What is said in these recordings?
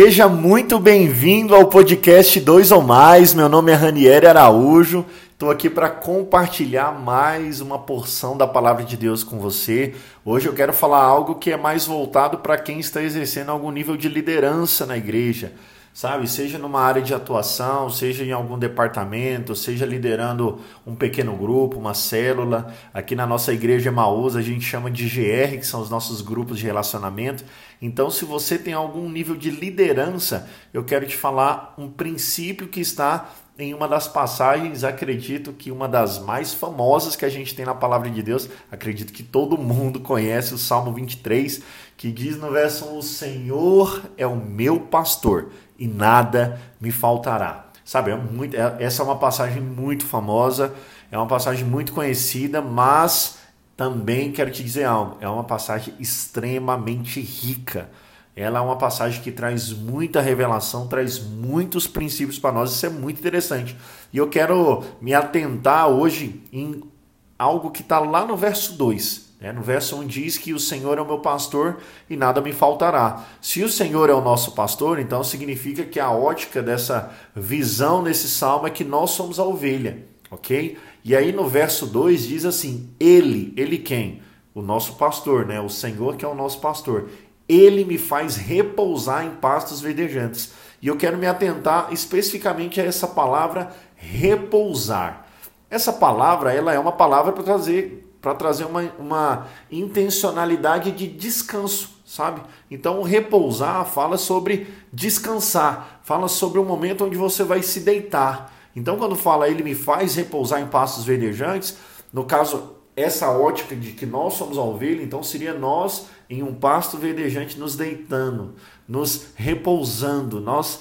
Seja muito bem-vindo ao podcast Dois ou Mais. Meu nome é Ranieri Araújo. Estou aqui para compartilhar mais uma porção da palavra de Deus com você. Hoje eu quero falar algo que é mais voltado para quem está exercendo algum nível de liderança na igreja sabe? Seja numa área de atuação, seja em algum departamento, seja liderando um pequeno grupo, uma célula. Aqui na nossa igreja Maús a gente chama de GR, que são os nossos grupos de relacionamento. Então, se você tem algum nível de liderança, eu quero te falar um princípio que está em uma das passagens, acredito que uma das mais famosas que a gente tem na palavra de Deus, acredito que todo mundo conhece o Salmo 23, que diz no verso 1: O Senhor é o meu pastor e nada me faltará. Sabe, é muito, é, essa é uma passagem muito famosa, é uma passagem muito conhecida, mas também quero te dizer algo, é uma passagem extremamente rica. Ela é uma passagem que traz muita revelação, traz muitos princípios para nós, isso é muito interessante. E eu quero me atentar hoje em algo que está lá no verso 2, é, no verso 1 diz que o Senhor é o meu pastor e nada me faltará. Se o Senhor é o nosso pastor, então significa que a ótica dessa visão nesse salmo é que nós somos a ovelha, ok? E aí no verso 2 diz assim: Ele, ele quem? O nosso pastor, né? O Senhor que é o nosso pastor. Ele me faz repousar em pastos verdejantes. E eu quero me atentar especificamente a essa palavra repousar. Essa palavra, ela é uma palavra para trazer para trazer uma, uma intencionalidade de descanso, sabe? Então, repousar fala sobre descansar, fala sobre um momento onde você vai se deitar. Então, quando fala ele me faz repousar em pastos verdejantes, no caso, essa ótica de que nós somos a ovelha, então seria nós em um pasto verdejante nos deitando, nos repousando, nós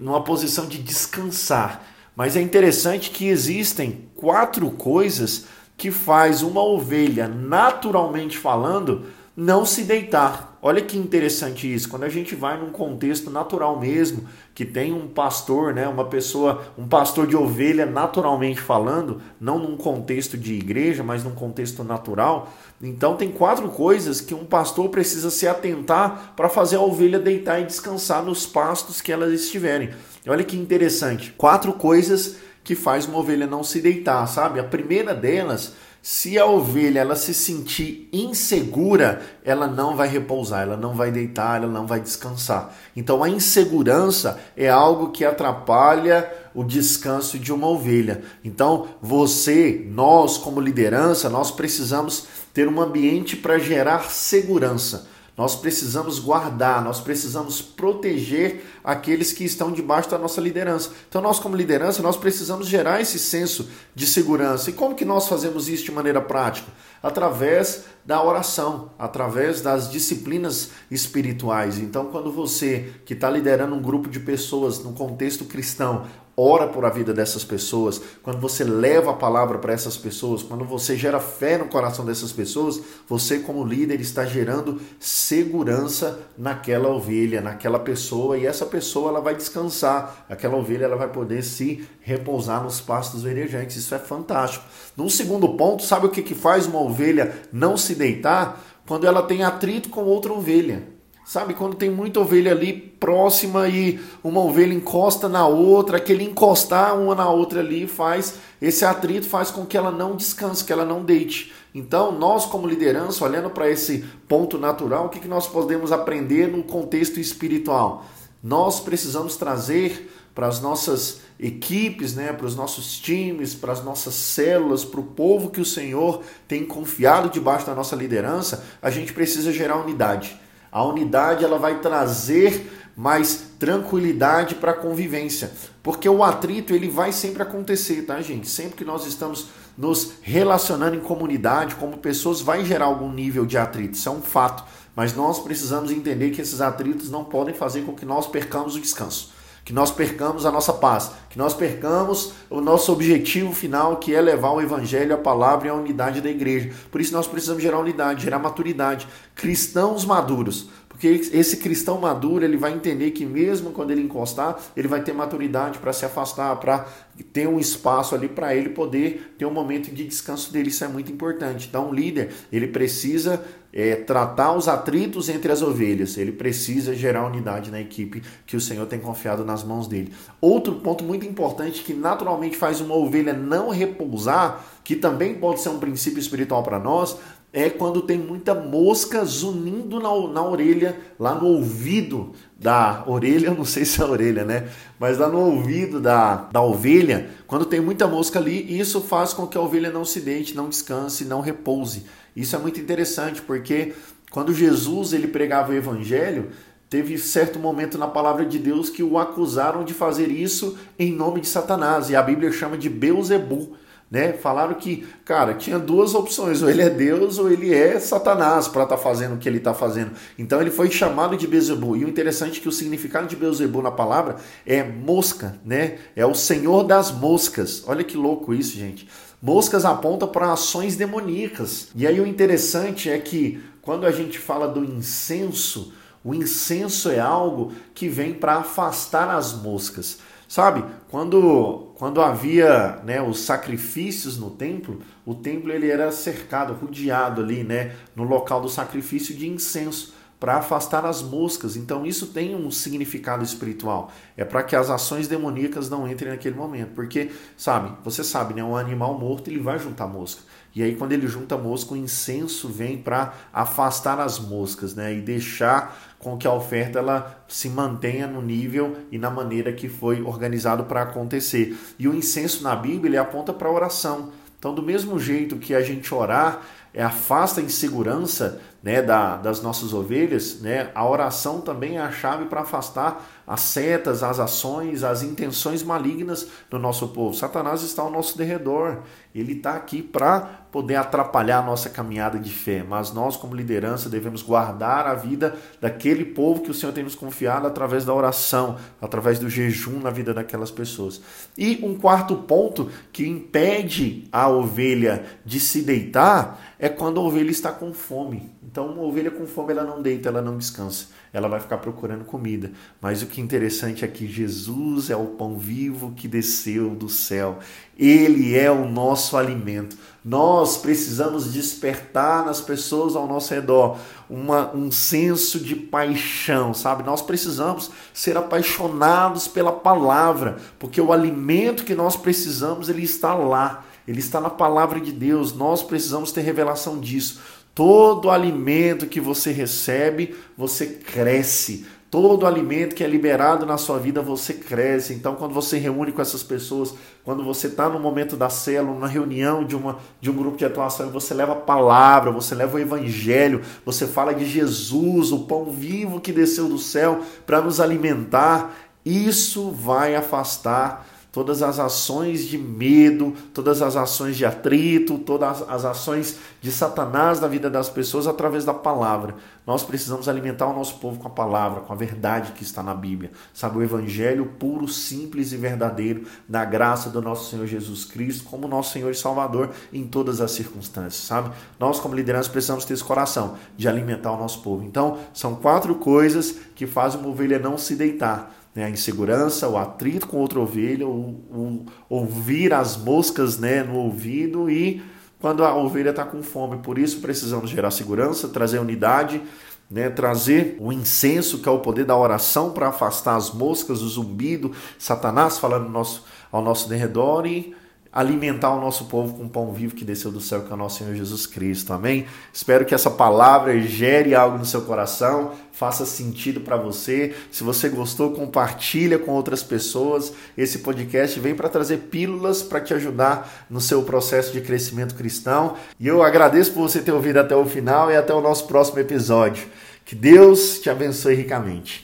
numa posição de descansar. Mas é interessante que existem quatro coisas que faz uma ovelha, naturalmente falando, não se deitar. Olha que interessante isso. Quando a gente vai num contexto natural mesmo, que tem um pastor, né, uma pessoa, um pastor de ovelha naturalmente falando, não num contexto de igreja, mas num contexto natural. Então tem quatro coisas que um pastor precisa se atentar para fazer a ovelha deitar e descansar nos pastos que elas estiverem. Olha que interessante. Quatro coisas que faz uma ovelha não se deitar, sabe? A primeira delas, se a ovelha ela se sentir insegura, ela não vai repousar, ela não vai deitar, ela não vai descansar. Então a insegurança é algo que atrapalha o descanso de uma ovelha. Então você, nós como liderança, nós precisamos ter um ambiente para gerar segurança. Nós precisamos guardar, nós precisamos proteger aqueles que estão debaixo da nossa liderança. Então, nós, como liderança, nós precisamos gerar esse senso de segurança. E como que nós fazemos isso de maneira prática? Através da oração, através das disciplinas espirituais. Então, quando você que está liderando um grupo de pessoas no contexto cristão, ora por a vida dessas pessoas, quando você leva a palavra para essas pessoas, quando você gera fé no coração dessas pessoas, você como líder está gerando segurança naquela ovelha, naquela pessoa e essa pessoa ela vai descansar, aquela ovelha ela vai poder se repousar nos pastos verdejantes. Isso é fantástico. Num segundo ponto, sabe o que que faz uma ovelha não se deitar? Quando ela tem atrito com outra ovelha. Sabe, quando tem muita ovelha ali próxima e uma ovelha encosta na outra, aquele encostar uma na outra ali faz, esse atrito faz com que ela não descanse, que ela não deite. Então, nós como liderança, olhando para esse ponto natural, o que, que nós podemos aprender no contexto espiritual? Nós precisamos trazer para as nossas equipes, né, para os nossos times, para as nossas células, para o povo que o Senhor tem confiado debaixo da nossa liderança, a gente precisa gerar unidade. A unidade ela vai trazer mais tranquilidade para a convivência, porque o atrito ele vai sempre acontecer, tá, gente? Sempre que nós estamos nos relacionando em comunidade, como pessoas, vai gerar algum nível de atrito, isso é um fato. Mas nós precisamos entender que esses atritos não podem fazer com que nós percamos o descanso que nós percamos a nossa paz, que nós percamos o nosso objetivo final, que é levar o evangelho, a palavra e a unidade da igreja. Por isso nós precisamos gerar unidade, gerar maturidade, cristãos maduros. Porque esse cristão maduro, ele vai entender que mesmo quando ele encostar, ele vai ter maturidade para se afastar, para ter um espaço ali para ele poder ter um momento de descanso dele. Isso é muito importante. Então, o líder, ele precisa é, tratar os atritos entre as ovelhas. Ele precisa gerar unidade na equipe que o Senhor tem confiado nas mãos dele. Outro ponto muito importante que naturalmente faz uma ovelha não repousar, que também pode ser um princípio espiritual para nós, é quando tem muita mosca zunindo na, na orelha, lá no ouvido da orelha, eu não sei se é a orelha, né? Mas lá no ouvido da, da ovelha, quando tem muita mosca ali, isso faz com que a ovelha não se deite, não descanse, não repouse. Isso é muito interessante, porque quando Jesus ele pregava o evangelho, teve certo momento na palavra de Deus que o acusaram de fazer isso em nome de Satanás, e a Bíblia chama de Beuzebu né? Falaram que, cara, tinha duas opções, ou ele é Deus ou ele é Satanás para estar tá fazendo o que ele está fazendo. Então ele foi chamado de Bezebu. E o interessante é que o significado de Bezebu na palavra é mosca, né? É o senhor das moscas. Olha que louco isso, gente. Moscas aponta para ações demoníacas. E aí o interessante é que quando a gente fala do incenso, o incenso é algo que vem para afastar as moscas. Sabe, quando, quando havia né, os sacrifícios no templo, o templo ele era cercado, rodeado ali, né, no local do sacrifício de incenso para afastar as moscas. Então isso tem um significado espiritual. É para que as ações demoníacas não entrem naquele momento, porque sabe, você sabe, né, um animal morto ele vai juntar mosca. E aí quando ele junta mosca, o incenso vem para afastar as moscas, né, e deixar com que a oferta ela se mantenha no nível e na maneira que foi organizado para acontecer. E o incenso na Bíblia ele aponta para a oração. Então, do mesmo jeito que a gente orar é, afasta a insegurança né, da, das nossas ovelhas, né, a oração também é a chave para afastar as setas, as ações, as intenções malignas do nosso povo. Satanás está ao nosso derredor, ele está aqui para poder atrapalhar a nossa caminhada de fé, mas nós, como liderança, devemos guardar a vida daquele povo que o Senhor tem nos confiado através da oração, através do jejum na vida daquelas pessoas. E um quarto ponto que impede a ovelha de se deitar é quando a ovelha está com fome. Então, uma ovelha com fome, ela não deita, ela não descansa. Ela vai ficar procurando comida. Mas o que é interessante é que Jesus é o pão vivo que desceu do céu. Ele é o nosso alimento. Nós precisamos despertar nas pessoas ao nosso redor uma, um senso de paixão, sabe? Nós precisamos ser apaixonados pela palavra, porque o alimento que nós precisamos, ele está lá. Ele está na palavra de Deus. Nós precisamos ter revelação disso. Todo alimento que você recebe, você cresce. Todo alimento que é liberado na sua vida, você cresce. Então, quando você reúne com essas pessoas, quando você está no momento da célula, na reunião de, uma, de um grupo de atuação, você leva a palavra, você leva o evangelho, você fala de Jesus, o pão vivo que desceu do céu para nos alimentar, isso vai afastar todas as ações de medo, todas as ações de atrito, todas as ações de Satanás na vida das pessoas através da palavra. Nós precisamos alimentar o nosso povo com a palavra, com a verdade que está na Bíblia. Sabe, o evangelho puro, simples e verdadeiro da graça do nosso Senhor Jesus Cristo, como nosso Senhor e Salvador em todas as circunstâncias, sabe? Nós como liderança precisamos ter esse coração de alimentar o nosso povo. Então, são quatro coisas que fazem uma ovelha não se deitar né, a insegurança, o atrito com outra ovelha, o, o ouvir as moscas né, no ouvido e quando a ovelha está com fome. Por isso precisamos gerar segurança, trazer unidade, né, trazer o incenso, que é o poder da oração, para afastar as moscas, o zumbido, Satanás falando no nosso, ao nosso derredor e alimentar o nosso povo com o pão vivo que desceu do céu, que é o nosso Senhor Jesus Cristo. Amém? Espero que essa palavra gere algo no seu coração, faça sentido para você. Se você gostou, compartilha com outras pessoas. Esse podcast vem para trazer pílulas para te ajudar no seu processo de crescimento cristão. E eu agradeço por você ter ouvido até o final e até o nosso próximo episódio. Que Deus te abençoe ricamente.